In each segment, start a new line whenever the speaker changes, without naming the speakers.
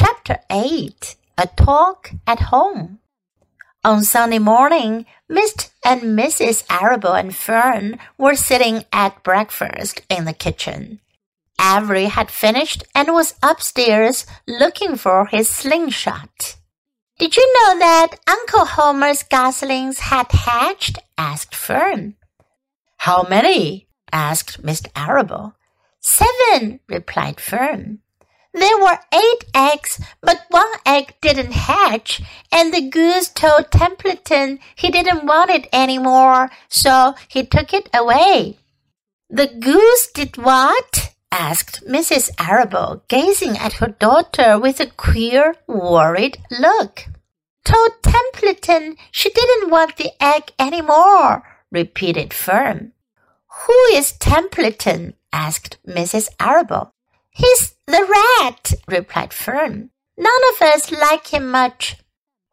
Chapter 8 A Talk at Home. On Sunday morning, Mr. and Mrs. Arable and Fern were sitting at breakfast in the kitchen. Avery had finished and was upstairs looking for his slingshot. Did you know that Uncle Homer's goslings had hatched? asked Fern.
How many?
asked Mr. Arable. Seven, replied Fern. There were eight eggs, but one egg didn't hatch, and the goose told Templeton he didn't want it any more, so he took it away. The goose did what? asked Mrs. Arable, gazing at her daughter with a queer, worried look. Told Templeton she didn't want the egg any more, repeated Fern. Who is Templeton? asked Mrs. Arable. He's the rat, replied Fern. None of us like him much.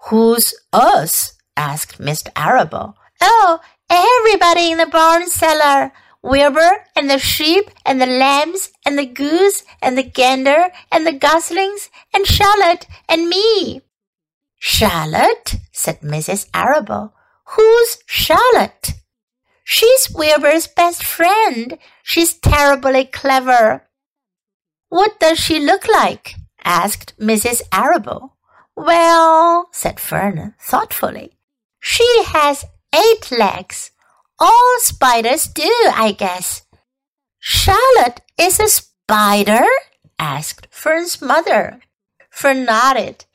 Who's us? asked Mr. Arable.
Oh, everybody in the barn cellar. Wilbur and the sheep and the lambs and the goose and the gander and the goslings and Charlotte and me.
Charlotte? said Mrs. Arable.
Who's Charlotte? She's Wilbur's best friend. She's terribly clever.
What does she look like? asked Mrs. Arable.
Well, said Fern thoughtfully, she has eight legs. All spiders do, I guess.
Charlotte is a spider? asked Fern's mother.
Fern nodded.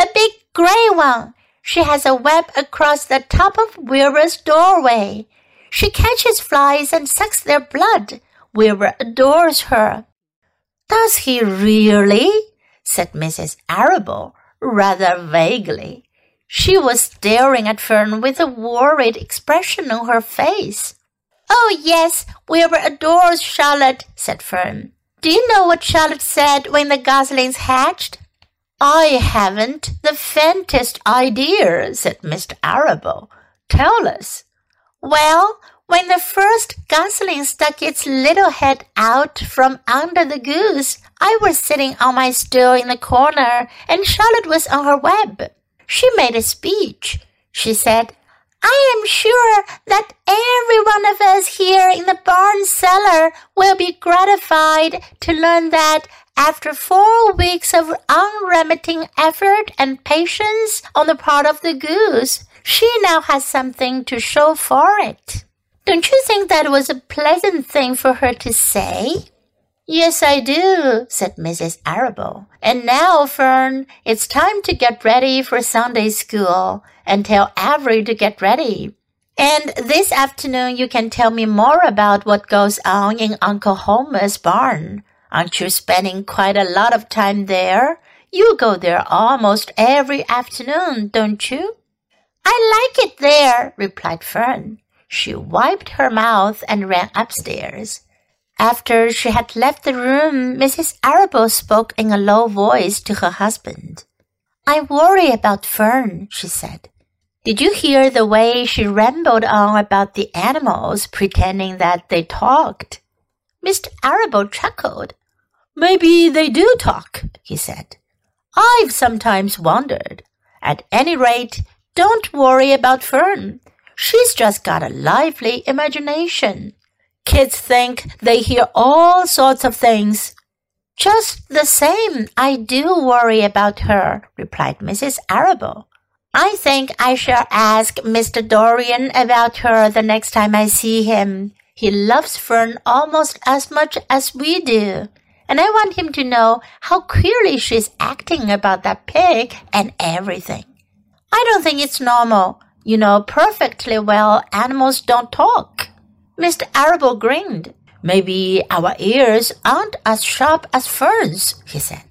A big gray one. She has a web across the top of Wilbur's doorway. She catches flies and sucks their blood. Wilbur adores her.
Does he really? said Mrs. Arable, rather vaguely. She was staring at Fern with a worried expression on her face.
Oh, yes, Wilbur adores Charlotte, said Fern. Do you know what Charlotte said when the goslings hatched?
I haven't the faintest idea, said Mr. Arable. Tell us.
Well, when the first gosling stuck its little head out from under the goose, I was sitting on my stool in the corner, and Charlotte was on her web. She made a speech. She said, I am sure that every one of us here in the barn cellar will be gratified to learn that after four weeks of unremitting effort and patience on the part of the goose, she now has something to show for it. Don't you think that was a pleasant thing for her to say?
Yes, I do, said Mrs. Arable. And now, Fern, it's time to get ready for Sunday school and tell Avery to get ready. And this afternoon you can tell me more about what goes on in Uncle Homer's barn. Aren't you spending quite a lot of time there? You go there almost every afternoon, don't you?
I like it there, replied Fern.
She wiped her mouth and ran upstairs. After she had left the room, Mrs. Arable spoke in a low voice to her husband. I worry about Fern, she said. Did you hear the way she rambled on about the animals, pretending that they talked?
Mr. Arable chuckled.
Maybe they do talk, he said. I've sometimes wondered. At any rate, don't worry about Fern. She's just got a lively imagination. Kids think they hear all sorts of things.
Just the same, I do worry about her, replied Mrs. Arable. I think I shall ask Mr. Dorian about her the next time I see him. He loves Fern almost as much as we do. And I want him to know how queerly she's acting about that pig and everything. I don't think it's normal. You know perfectly well animals don't talk.
Mr. Arable grinned. Maybe our ears aren't as sharp as Fern's, he said.